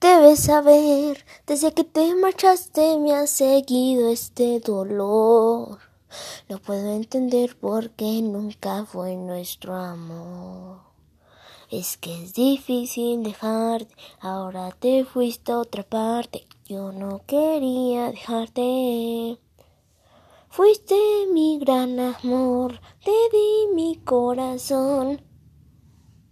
Debes saber, desde que te marchaste me ha seguido este dolor. No puedo entender por qué nunca fue nuestro amor. Es que es difícil dejarte, ahora te fuiste a otra parte. Yo no quería dejarte. Fuiste mi gran amor, te di mi corazón.